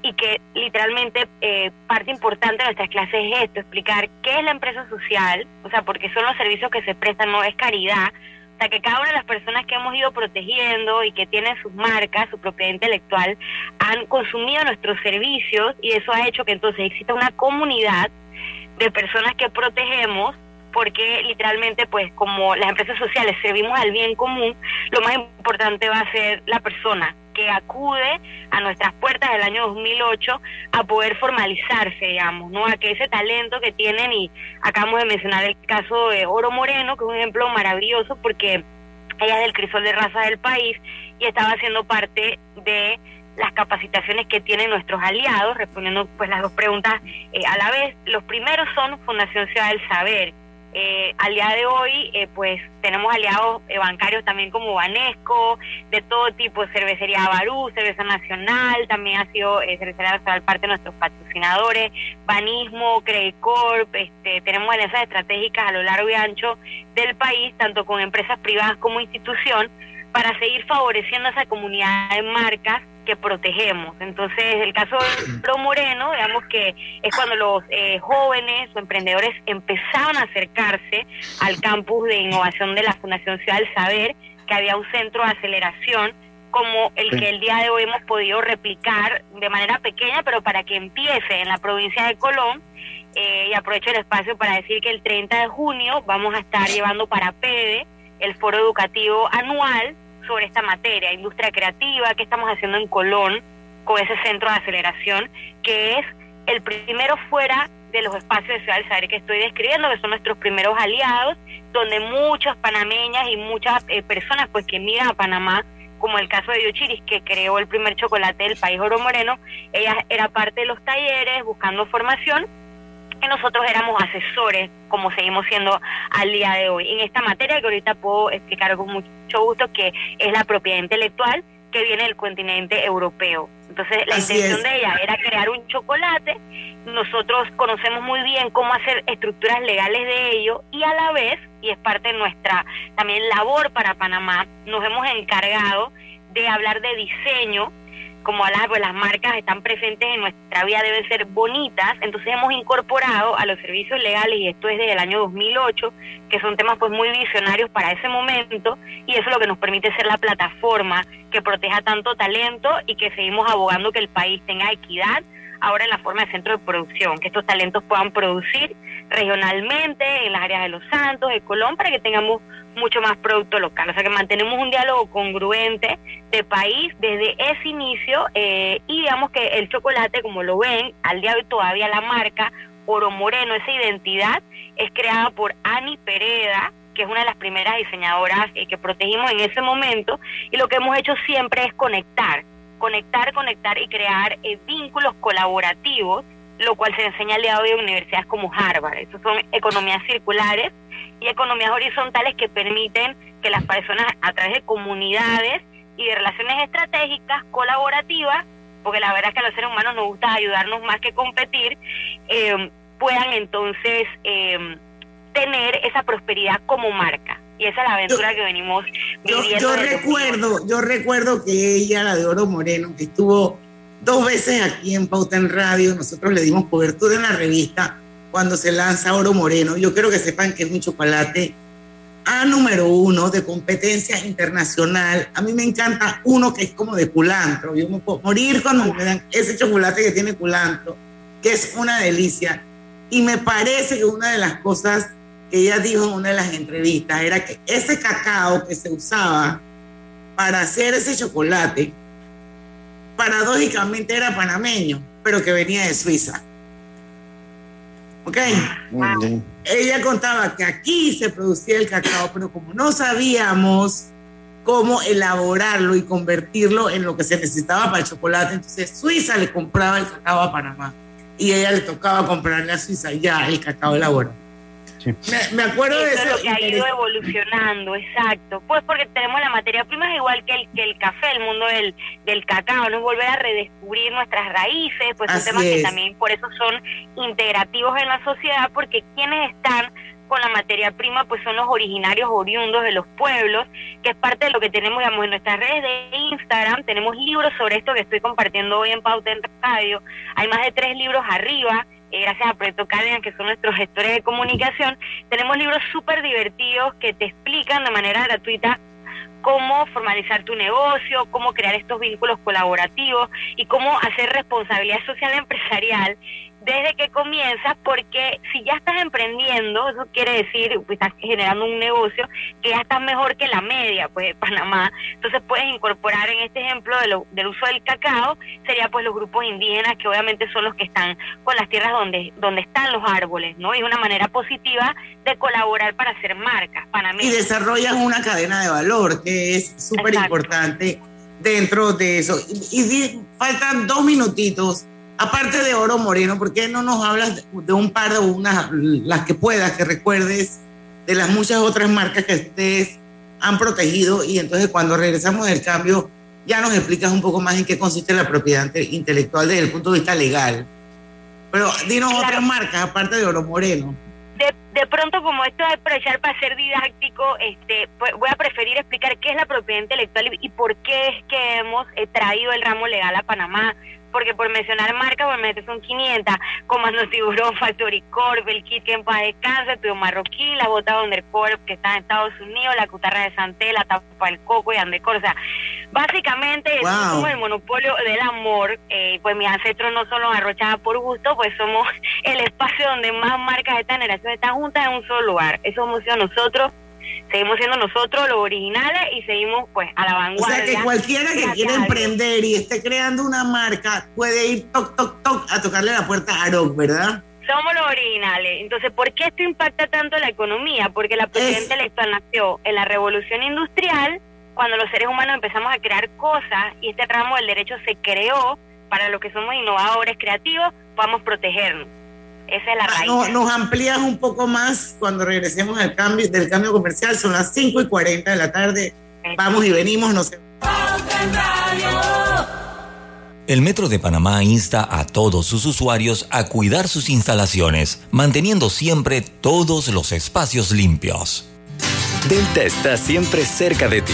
y que literalmente eh, parte importante de nuestras clases es esto, explicar qué es la empresa social, o sea, porque son los servicios que se prestan, no es caridad, o sea, que cada una de las personas que hemos ido protegiendo y que tienen sus marcas, su propiedad intelectual, han consumido nuestros servicios y eso ha hecho que entonces exista una comunidad de personas que protegemos porque literalmente pues como las empresas sociales servimos al bien común, lo más importante va a ser la persona que acude a nuestras puertas del año 2008 a poder formalizarse, digamos, ¿no? A que ese talento que tienen, y acabamos de mencionar el caso de Oro Moreno, que es un ejemplo maravilloso porque ella es del crisol de raza del país y estaba haciendo parte de las capacitaciones que tienen nuestros aliados, respondiendo pues las dos preguntas eh, a la vez. Los primeros son Fundación Ciudad del Saber, eh, al día de hoy, eh, pues tenemos aliados eh, bancarios también como Banesco, de todo tipo, Cervecería Barú, Cerveza Nacional, también ha sido Cervecería Nacional parte de nuestros patrocinadores, Banismo, Credicorp, este, tenemos alianzas estratégicas a lo largo y ancho del país, tanto con empresas privadas como institución, para seguir favoreciendo esa comunidad de marcas que protegemos. Entonces, el caso de Pro Moreno, digamos que es cuando los eh, jóvenes o emprendedores empezaron a acercarse al campus de innovación de la Fundación Ciudad del Saber, que había un centro de aceleración como el Sí. que el día de hoy hemos podido replicar de manera pequeña, pero para que empiece en la provincia de Colón. Eh, y aprovecho el espacio para decir que el 30 de junio vamos a estar llevando para PEDE el foro educativo anual sobre esta materia, industria creativa, que estamos haciendo en Colón con ese centro de aceleración, que es el primero fuera de los espacios de Ciudad del Saber que estoy describiendo, que son nuestros primeros aliados, donde muchas panameñas y muchas eh, personas pues que miran a Panamá, como el caso de Yochiris, que creó el primer chocolate del país oro moreno, ella era parte de los talleres buscando formación y nosotros éramos asesores, como seguimos siendo al día de hoy, en esta materia que ahorita puedo explicar con mucho gusto, que es la propiedad intelectual que viene del continente europeo. Entonces, la Así intención es. de ella era crear un chocolate. Nosotros conocemos muy bien cómo hacer estructuras legales de ello y a la vez, y es parte de nuestra también labor para Panamá, nos hemos encargado de hablar de diseño como hablaba, pues las marcas están presentes en nuestra vida, deben ser bonitas, entonces hemos incorporado a los servicios legales, y esto es desde el año 2008, que son temas pues muy visionarios para ese momento, y eso es lo que nos permite ser la plataforma que proteja tanto talento y que seguimos abogando que el país tenga equidad ahora en la forma de centro de producción, que estos talentos puedan producir regionalmente en las áreas de Los Santos, de Colón, para que tengamos mucho más producto local. O sea que mantenemos un diálogo congruente de país desde ese inicio eh, y digamos que el chocolate, como lo ven, al día de hoy todavía la marca Oro Moreno, esa identidad, es creada por Ani Pereda, que es una de las primeras diseñadoras eh, que protegimos en ese momento, y lo que hemos hecho siempre es conectar, conectar, conectar y crear eh, vínculos colaborativos, lo cual se enseña al día de hoy en universidades como Harvard. Esas son economías circulares y economías horizontales que permiten que las personas a través de comunidades y de relaciones estratégicas, colaborativas, porque la verdad es que a los seres humanos nos gusta ayudarnos más que competir, eh, puedan entonces eh, tener esa prosperidad como marca. Y esa es la aventura que venimos Yo, viviendo. yo desde recuerdo, yo recuerdo que ella, la de Oro Moreno, que estuvo dos veces aquí en Pauta en Radio, nosotros le dimos cobertura en la revista cuando se lanza Oro Moreno. Yo quiero que sepan que es un chocolate A número uno de competencia internacional. A mí me encanta uno que es como de culantro. Yo me puedo morir cuando me dan ese chocolate que tiene culantro, que es una delicia. Y me parece que una de las cosas ella dijo en una de las entrevistas era que ese cacao que se usaba para hacer ese chocolate, paradójicamente era panameño, pero que venía de Suiza. ¿Ok? Ella contaba que aquí se producía el cacao, pero como no sabíamos cómo elaborarlo y convertirlo en lo que se necesitaba para el chocolate, entonces Suiza le compraba el cacao a Panamá y ella le tocaba comprarle a Suiza ya el cacao elaborado. Me, me acuerdo de eso eso. es lo que ha ido evolucionando, exacto. Pues porque tenemos la materia prima es igual que el, que el café, el mundo del, del cacao, no es volver a redescubrir nuestras raíces, pues son temas que también por eso son integrativos en la sociedad, porque quienes están con la materia prima pues son los originarios oriundos de los pueblos, que es parte de lo que tenemos digamos en nuestras redes de Instagram, tenemos libros sobre esto que estoy compartiendo hoy en Pauta en Radio, hay más de tres libros arriba, eh, gracias a Proyecto Cadena, que son nuestros gestores de comunicación, tenemos libros súper divertidos que te explican de manera gratuita cómo formalizar tu negocio, cómo crear estos vínculos colaborativos y cómo hacer responsabilidad social empresarial desde que comienzas, porque si ya estás emprendiendo, eso quiere decir, pues estás generando un negocio que ya estás mejor que la media, pues de Panamá. Entonces puedes incorporar en este ejemplo de lo- del uso del cacao, sería pues los grupos indígenas, que obviamente son los que están con las tierras donde, donde están los árboles, ¿no? Y es una manera positiva de colaborar para hacer marcas y panameñas. desarrollas una cadena de valor que es súper importante dentro de eso. Y, y faltan dos minutitos. Aparte de Oro Moreno, ¿por qué no nos hablas de, un par de unas, las que puedas, que recuerdes de las muchas otras marcas que ustedes han protegido? Y entonces cuando regresamos del cambio, ya nos explicas un poco más en qué consiste la propiedad inte- intelectual desde el punto de vista legal. Pero dinos otras marcas, aparte de Oro Moreno. de, de pronto como esto es aprovechar para ser didáctico, este, pues, voy a preferir explicar qué es la propiedad intelectual y, y por qué es que hemos eh, traído el ramo legal a Panamá. Porque por mencionar marcas, obviamente son 500, Comando Tiburón, Factory Corp, el kit que en paz descansa, Tuyo Marroquín, la bota Undercorp que está en Estados Unidos, la cutarra de Santé, la tapa del coco y Andecor, o sea, básicamente Wow. es como el monopolio del amor, eh, pues mis ancestros no solo arrochaban por gusto, pues somos el espacio donde más marcas de esta generación están juntas en un solo lugar, eso hemos sido nosotros, seguimos siendo nosotros los originales y seguimos pues a la O vanguardia. sea que cualquiera que quiera emprender y esté creando una marca puede ir toc, toc, toc a tocarle la puerta a Aroc, ¿verdad? Somos los originales. Entonces, ¿por qué esto impacta tanto la economía? Porque la propiedad intelectual nació en la revolución industrial, cuando los seres humanos empezamos a crear cosas y este ramo del derecho se creó para los que somos innovadores, creativos, podamos protegernos. Esa es la Ah, raíz. nos amplías un poco más cuando regresemos al cambio, del cambio comercial. Son las 5 y 40 de la tarde. Vamos y venimos. No sé. El Metro de Panamá insta a todos sus usuarios a cuidar sus instalaciones, manteniendo siempre todos los espacios limpios. Delta está siempre cerca de ti,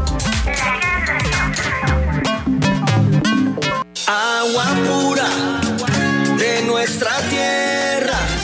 Agua pura de nuestra tierra.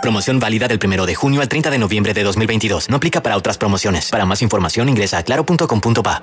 Promoción válida del 1 de junio al 30 de noviembre de 2022. No aplica para otras promociones. Para más información ingresa a claro.com.pa.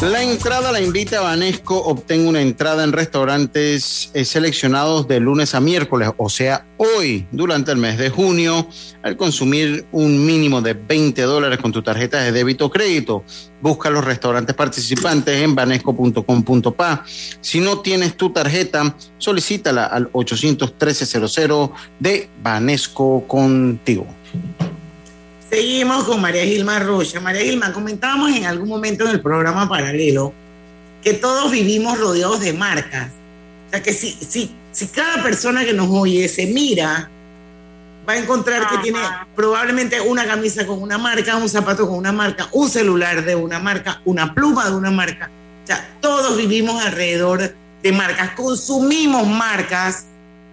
La entrada la invita a Banesco. Obtenga una entrada en restaurantes eh, seleccionados de lunes a miércoles, o sea, hoy, durante el mes de junio, al consumir un mínimo de 20 dólares con tu tarjeta de débito o crédito. Busca los restaurantes participantes en banesco.com.pa. Si no tienes tu tarjeta, solicítala al 813-00 de Banesco contigo. Seguimos con María Gilma Rocha. María Gilma, comentábamos en algún momento en el programa paralelo que todos vivimos rodeados de marcas. O sea que si, si, si cada persona que nos oye se mira, va a encontrar que tiene probablemente una camisa con una marca, un zapato con una marca, un celular de una marca, una pluma de una marca. O sea, todos vivimos alrededor de marcas, consumimos marcas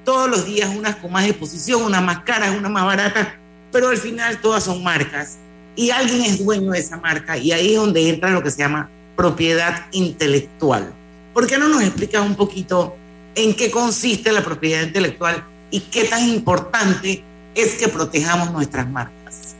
todos los días, unas con más exposición, unas más caras, unas más baratas pero al final todas son marcas y alguien es dueño de esa marca y ahí es donde entra lo que se llama propiedad intelectual. ¿Por qué no nos explicas un poquito en qué consiste la propiedad intelectual y qué tan importante es que protejamos nuestras marcas?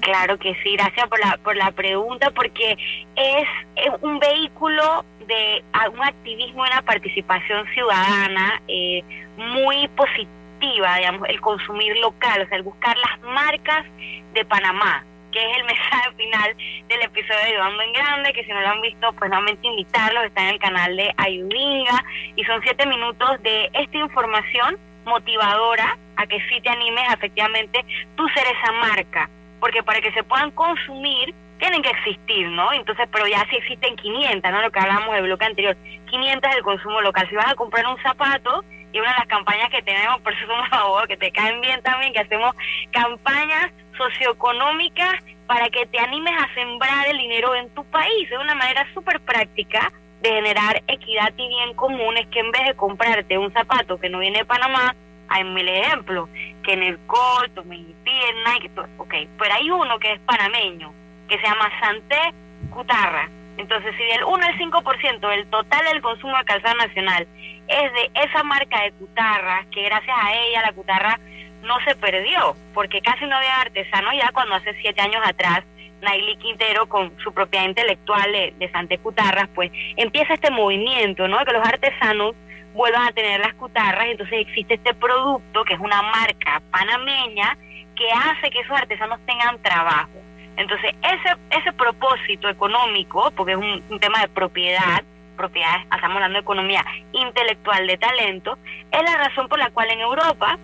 Claro que sí, gracias por la, por la pregunta, porque es, un vehículo de un activismo una participación ciudadana eh, muy positiva digamos, el consumir local, o sea, el buscar las marcas de Panamá, que es el mensaje final del episodio de Ayudando en Grande, que si no lo han visto, pues nuevamente invitarlos, está en el canal de Ayudinga, y son siete minutos de esta información motivadora a que sí te animes efectivamente tú ser esa marca, porque para que se puedan consumir tienen que existir, ¿no? Entonces, pero ya sí existen 500, ¿no? Lo que hablamos del bloque anterior, 500 del consumo local. Si vas a comprar un zapato, y una de las campañas que tenemos, por eso somos abogados, que te caen bien también, que hacemos campañas socioeconómicas para que te animes a sembrar el dinero en tu país. Es una manera súper práctica de generar equidad y bien común, es que en vez de comprarte un zapato que no viene de Panamá, hay mil ejemplos, que en el Colt, o en Nike, ok, pero hay uno que es panameño, que se llama Santé Cutarra. Entonces, si del 1 al 5% del total del consumo de calzado nacional es de esa marca de cutarra, que gracias a ella la cutarra no se perdió, porque casi no había artesano ya cuando hace siete años atrás Naili Quintero con su propiedad intelectual de, de Sante Cutarras, pues empieza este movimiento, ¿no? De que los artesanos vuelvan a tener las cutarras, entonces existe este producto que es una marca panameña que hace que esos artesanos tengan trabajo. Entonces, ese, ese propósito económico, porque es un tema de propiedad, propiedades, estamos hablando de economía intelectual de talento, es la razón por la cual en Europa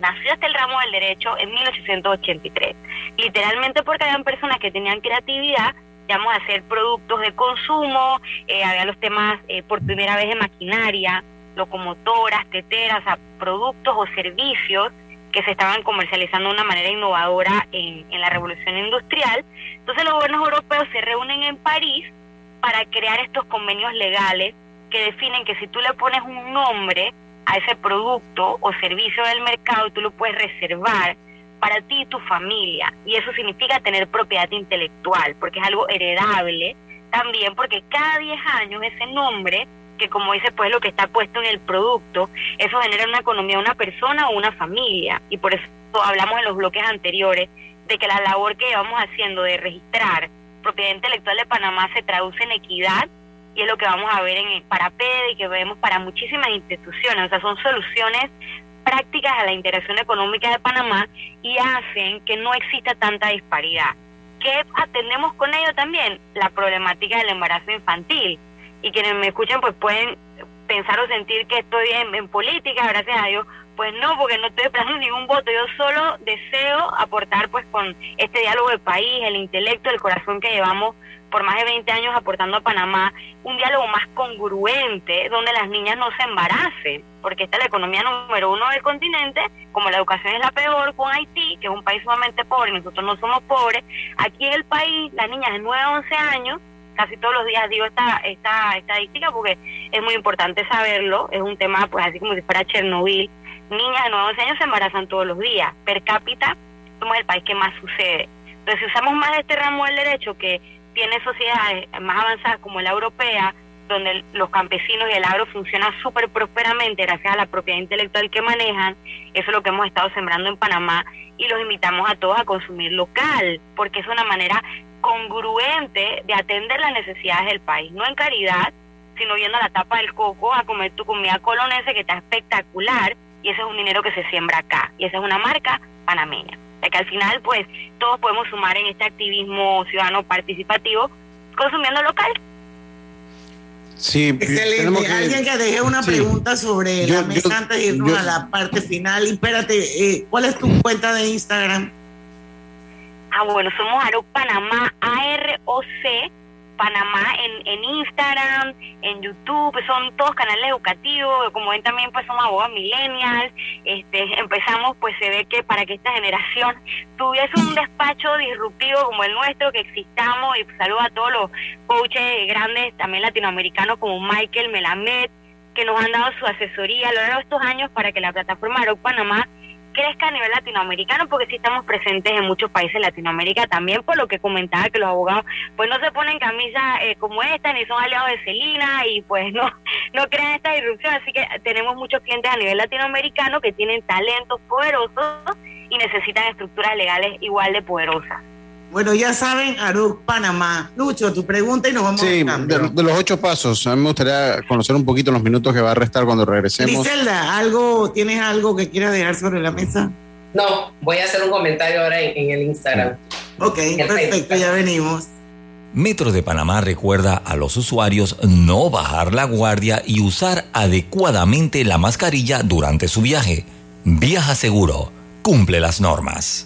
nació hasta el ramo del derecho en 1883. Literalmente porque habían personas que tenían creatividad, digamos, a hacer productos de consumo, eh, había los temas eh, por primera vez de maquinaria, locomotoras, teteras, productos o servicios que se estaban comercializando de una manera innovadora en, en la revolución industrial. Entonces los gobiernos europeos se reúnen en París para crear estos convenios legales que definen que si tú le pones un nombre a ese producto o servicio del mercado, tú lo puedes reservar para ti y tu familia. Y eso significa tener propiedad intelectual, porque es algo heredable también, porque cada 10 años ese nombre, que como dice pues lo que está puesto en el producto, eso genera una economía, una persona o una familia. Y por eso hablamos en los bloques anteriores de que la labor que llevamos haciendo de registrar propiedad intelectual de Panamá se traduce en equidad y es lo que vamos a ver en Paraped y que vemos para muchísimas instituciones. O sea, son soluciones prácticas a la interacción económica de Panamá y hacen que no exista tanta disparidad. ¿Qué atendemos con ello también? La problemática del embarazo infantil. Y quienes me escuchan pues pueden pensar o sentir que estoy en, política, gracias a Dios, pues no, porque no estoy esperando ningún voto. Yo solo deseo aportar pues con este diálogo de país, el intelecto, el corazón que llevamos por más de 20 años aportando a Panamá, un diálogo más congruente donde las niñas no se embaracen, porque esta es la economía número uno del continente, como la educación es la peor con Haití, que es un país sumamente pobre, nosotros no somos pobres, aquí en el país las niñas de 9 a 11 años casi todos los días digo esta, esta estadística porque es muy importante saberlo, es un tema pues así como si fuera Chernobyl, niñas de 9 a 11 años se embarazan todos los días. Per cápita somos el país que más sucede. Entonces, si usamos más este ramo del derecho que tiene sociedades más avanzadas como la europea, donde los campesinos y el agro funcionan súper prósperamente gracias a la propiedad intelectual que manejan, eso es lo que hemos estado sembrando en Panamá y los invitamos a todos a consumir local, porque es una manera congruente de atender las necesidades del país, no en caridad, sino viendo la tapa del coco a comer tu comida colonense que está espectacular y ese es un dinero que se siembra acá y esa es una marca panameña. O que al final pues todos podemos sumar en este activismo ciudadano participativo consumiendo local. Sí, Excelente. Alguien que deje una pregunta sobre la mesa antes de irnos a la parte final. Y espérate, eh, ¿cuál es tu cuenta de Instagram? Ah, bueno, somos Aroc Panamá, A-R-O-C Panamá en, en Instagram, en YouTube, son todos canales educativos, como ven también pues somos abogados millennials, este, empezamos pues se ve que para que esta generación tuviese un despacho disruptivo como el nuestro, que existamos y pues, saludo a todos los coaches grandes también latinoamericanos como Michael Melamed, que nos han dado su asesoría a lo largo de estos años para que la plataforma Aroc Panamá crezca a nivel latinoamericano, porque sí estamos presentes en muchos países de Latinoamérica también, por lo que comentaba que los abogados pues no se ponen camisas eh, como esta, ni son aliados de Celina, y pues no, no crean esta disrupción, así que tenemos muchos clientes a nivel latinoamericano que tienen talentos poderosos y necesitan estructuras legales igual de poderosas. Bueno, ya saben, Aruc, Panamá. Lucho, tu pregunta y nos vamos sí, a de, de, los ocho pasos, a mí me gustaría conocer un poquito los minutos que va a restar cuando regresemos. Griselda, ¿algo, ¿tienes algo que quieras dejar sobre la mesa? No, voy a hacer un comentario ahora en, el Instagram. Ok, perfecto, ya venimos. Metro de Panamá recuerda a los usuarios no bajar la guardia y usar adecuadamente la mascarilla durante su viaje. Viaja seguro, cumple las normas.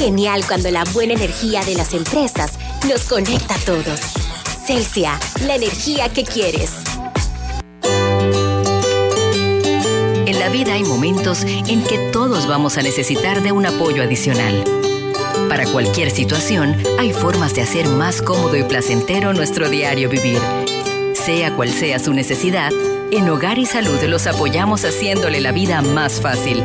Genial cuando la buena energía de las empresas nos conecta a todos. Celsia, la energía que quieres. En la vida hay momentos en que todos vamos a necesitar de un apoyo adicional. Para cualquier situación, hay formas de hacer más cómodo y placentero nuestro diario vivir. Sea cual sea su necesidad, en Hogar y Salud los apoyamos haciéndole la vida más fácil,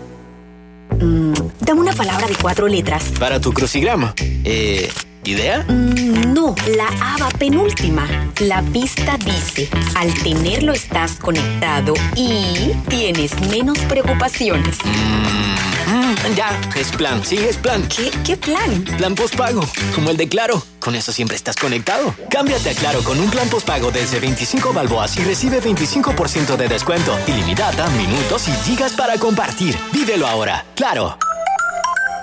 Mm, dame una palabra de cuatro letras. Para tu crucigrama. Eh, ¿Idea? Mm, no, la ABA penúltima. La pista dice, al tenerlo estás conectado y tienes menos preocupaciones. Mm, ya, es plan, sí, es plan. ¿Qué, ¿Qué plan? Plan postpago, como el de Claro. Con eso siempre estás conectado. Cámbiate a Claro con un plan postpago desde 25 balboas y recibe 25% de descuento, ilimitada, minutos y gigas para compartir. Vívelo ahora. Claro.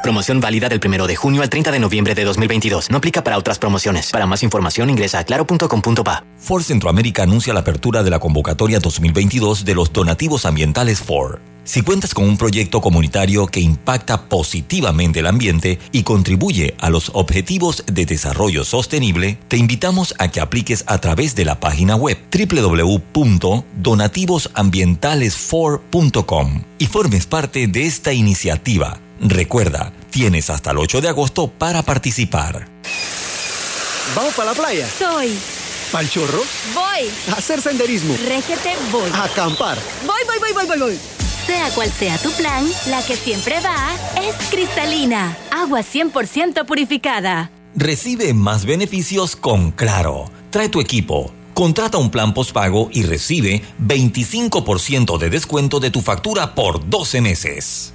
Promoción válida del 1 de junio al 30 de noviembre de 2022. No aplica para otras promociones. Para más información ingresa a claro.com.pa. Ford Centroamérica anuncia la apertura de la convocatoria 2022 de los donativos ambientales Ford. Si cuentas con un proyecto comunitario que impacta positivamente el ambiente y contribuye a los objetivos de desarrollo sostenible, te invitamos a que apliques a través de la página web www.donativosambientalesfor.com y formes parte de esta iniciativa. Recuerda, tienes hasta el 8 de agosto para participar. ¿Vamos para la playa? Soy. ¿Pal chorro? Voy. A hacer senderismo. Régete, voy. A acampar. Voy, voy, voy, voy, voy, voy. Sea cual sea tu plan, la que siempre va es cristalina. Agua 100% purificada. Recibe más beneficios con Claro. Trae tu equipo. Contrata un plan postpago y recibe 25% de descuento de tu factura por 12 meses.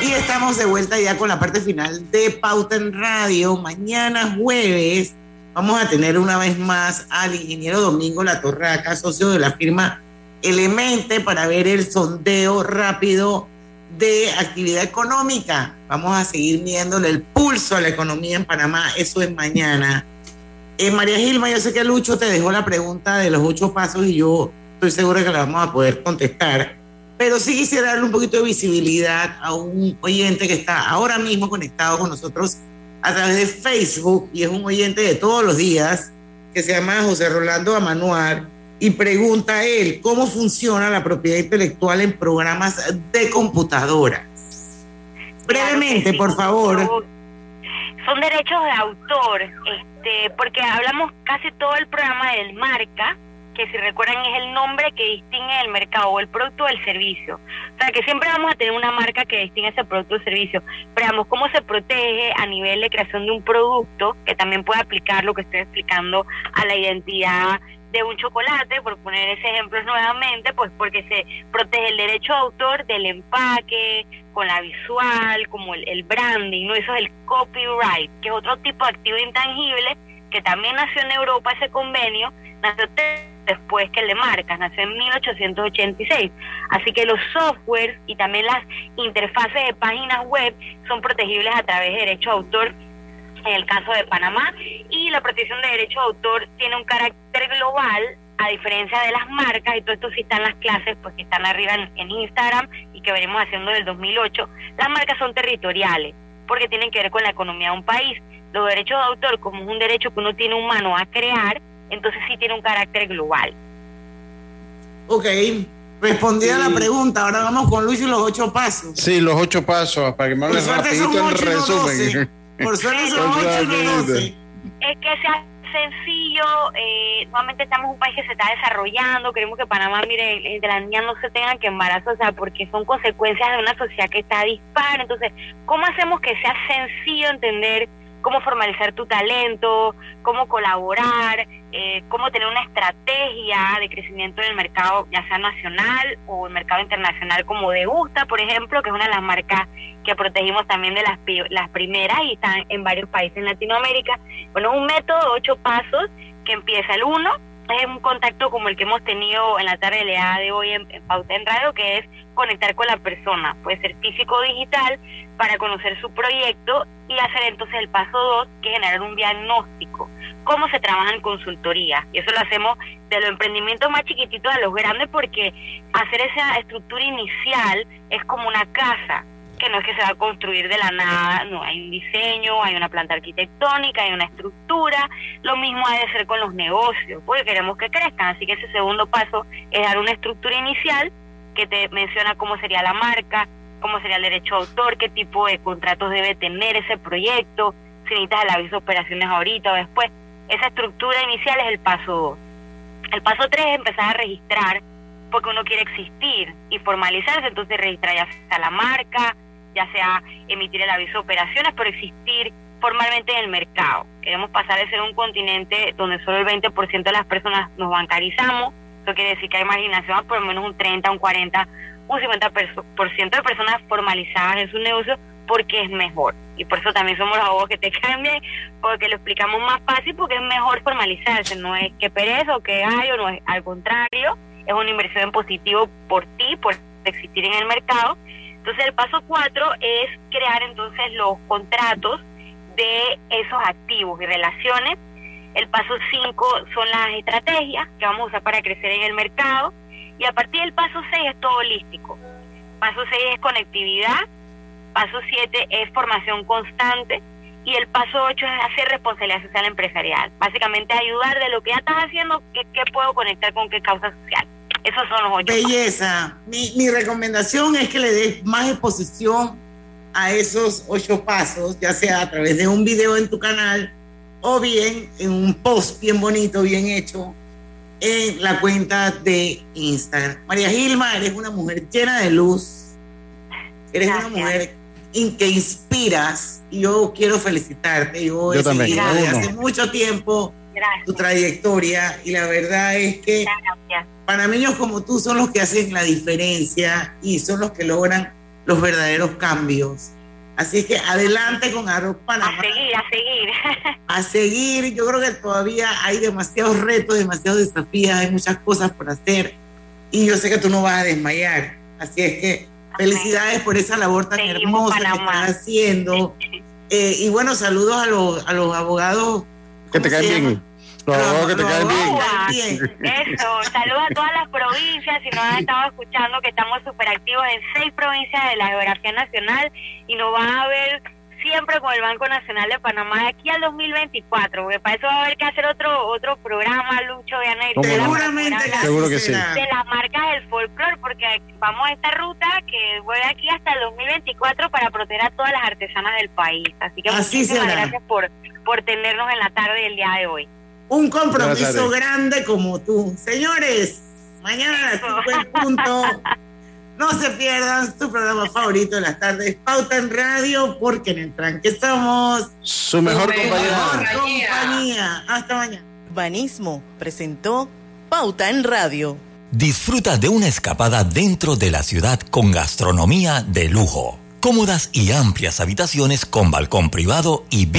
Y estamos de vuelta ya con la parte final de Pauta en Radio. Mañana jueves vamos a tener una vez más al ingeniero Domingo La Torraca, socio de la firma Elemente, para ver el sondeo rápido de actividad económica. Vamos a seguir midiéndole el pulso a la economía en Panamá. Eso es mañana. Eh, María Gilma, yo sé que Lucho te dejó la pregunta de los ocho pasos y yo estoy segura que la vamos a poder contestar. Pero sí quisiera darle un poquito de visibilidad a un oyente que está ahora mismo conectado con nosotros a través de Facebook y es un oyente de todos los días que se llama José Rolando Amanuar y pregunta a él cómo funciona la propiedad intelectual en programas de computadora. Brevemente, por favor. Son derechos de autor, este, porque hablamos casi todo el programa del marca, que si recuerdan es el nombre que distingue el mercado o el producto o el servicio. O sea, que siempre vamos a tener una marca que distingue ese producto o servicio. Veamos cómo se protege a nivel de creación de un producto, que también puede aplicar lo que estoy explicando a la identidad de un chocolate, por poner ese ejemplo nuevamente, pues porque se protege el derecho de autor del empaque, con la visual, como el, branding, ¿no? Eso es el copyright, que es otro tipo de activo intangible que también nació en Europa ese convenio, nació después que el de marcas, nació en 1886. Así que los softwares y también las interfaces de páginas web son protegibles a través de derecho de autor en el caso de Panamá y la protección de derecho de autor tiene un carácter global a diferencia de las marcas y todo esto sí está en las clases pues que están arriba en, en Instagram y que venimos haciendo del 2008 las marcas son territoriales porque tienen que ver con la economía de un país los derechos de autor como es un derecho que uno tiene humano a crear entonces sí tiene un carácter global Ok, respondida la pregunta. Ahora vamos con Luis y los ocho pasos. Sí, los ocho pasos, para que me hables rapidito en resumen. Por ocho y no es que sea sencillo, eh, nuevamente estamos en un país que se está desarrollando, queremos que Panamá, mire, entre las niñas no se tengan que embarazar, o sea, porque son consecuencias de una sociedad que está dispar, entonces, ¿cómo hacemos que sea sencillo entender cómo formalizar tu talento, cómo colaborar, eh, cómo tener una estrategia de crecimiento del mercado, ya sea nacional o el mercado internacional, como de Gusta, por ejemplo, que es una de las marcas que protegimos también de las, las primeras y están en varios países en Latinoamérica. Bueno, un método de ocho pasos que empieza el uno, es un contacto como el que hemos tenido en la tarde de la de hoy en, en Pauta en Radio, que es conectar con la persona, puede ser físico o digital, para conocer su proyecto y hacer entonces el paso dos, que es generar un diagnóstico. ¿Cómo se trabaja en consultoría? Y eso lo hacemos de los emprendimientos más chiquititos a los grandes porque hacer esa estructura inicial es como una casa que no es que se va a construir de la nada, no, hay un diseño, hay una planta arquitectónica, hay una estructura, lo mismo ha de ser con los negocios, porque queremos que crezcan, así que ese segundo paso es dar una estructura inicial que te menciona cómo sería la marca, cómo sería el derecho de autor, qué tipo de contratos debe tener ese proyecto, si si necesitas el aviso de operaciones ahorita o después. Esa estructura inicial es el paso 2. El paso 3 es empezar a registrar porque uno quiere existir y formalizarse, entonces registrar ya la marca, ya sea emitir el aviso de operaciones, pero existir formalmente en el mercado. Queremos pasar de ser un continente donde solo el 20% de las personas nos bancarizamos, eso quiere decir que hay marginación por lo menos un 30, un 40, un 50% de personas formalizadas en su negocio porque es mejor. Y por eso también somos los abogados que te cambian, porque lo explicamos más fácil, porque es mejor formalizarse, no es que pereza o que gallo, no es al contrario, es una inversión en positivo por ti, por existir en el mercado. Entonces el paso cuatro es crear entonces los contratos de esos activos y relaciones. El paso cinco son las estrategias que vamos a usar para crecer en el mercado. Y a partir del paso seis es todo holístico. Paso seis es conectividad. Paso siete es formación constante. Y el paso ocho es hacer responsabilidad social empresarial. Básicamente ayudar de lo que ya estás haciendo, qué, puedo conectar con qué causa social. Esos son los ocho. Belleza. Mi, mi recomendación es que le des más exposición a esos ocho pasos, ya sea a través de un video en tu canal o bien en un post bien bonito, bien hecho en la cuenta de Instagram. María Gilma, eres una mujer llena de luz, eres una mujer in- que inspiras y yo quiero felicitarte. Yo, he Yo también. desde hace mucho tiempo tu trayectoria y la verdad es que panameños como tú son los que hacen la diferencia y son los que logran los verdaderos cambios. Así es que adelante con Arroz Panamá. A seguir, a seguir. A seguir, yo creo que todavía hay demasiados retos, demasiados desafíos, hay muchas cosas por hacer y yo sé que tú no vas a desmayar. Así es que felicidades por esa labor tan hermosa que estás haciendo. Eh, y bueno, saludos a los, a los abogados. Que te ¿cómo caen bien. Los abogados que te caen bien. Eso, saludos a todas las provincias, si nos han estado escuchando que estamos súper activos en seis provincias de la geografía nacional y nos van a ver siempre con el Banco Nacional de Panamá de aquí al 2024, porque para eso va a haber que hacer otro otro programa, Lucho, Diana y sí. de las marcas del folclore, porque vamos a esta ruta que voy aquí hasta el 2024 para proteger a todas las artesanas del país. Así que Así muchísimas será. gracias por, por tenernos en la tarde del día de hoy. Un compromiso grande como tú. Señores, mañana a las 5 en punto. No se pierdan su programa favorito de las tardes, Pauta en Radio, porque en el tranque somos Su mejor su compañía. mejor compañía. Hasta mañana. Banismo presentó Pauta en Radio. Disfruta de una escapada dentro de la ciudad con gastronomía de lujo, cómodas y amplias habitaciones con balcón privado y vista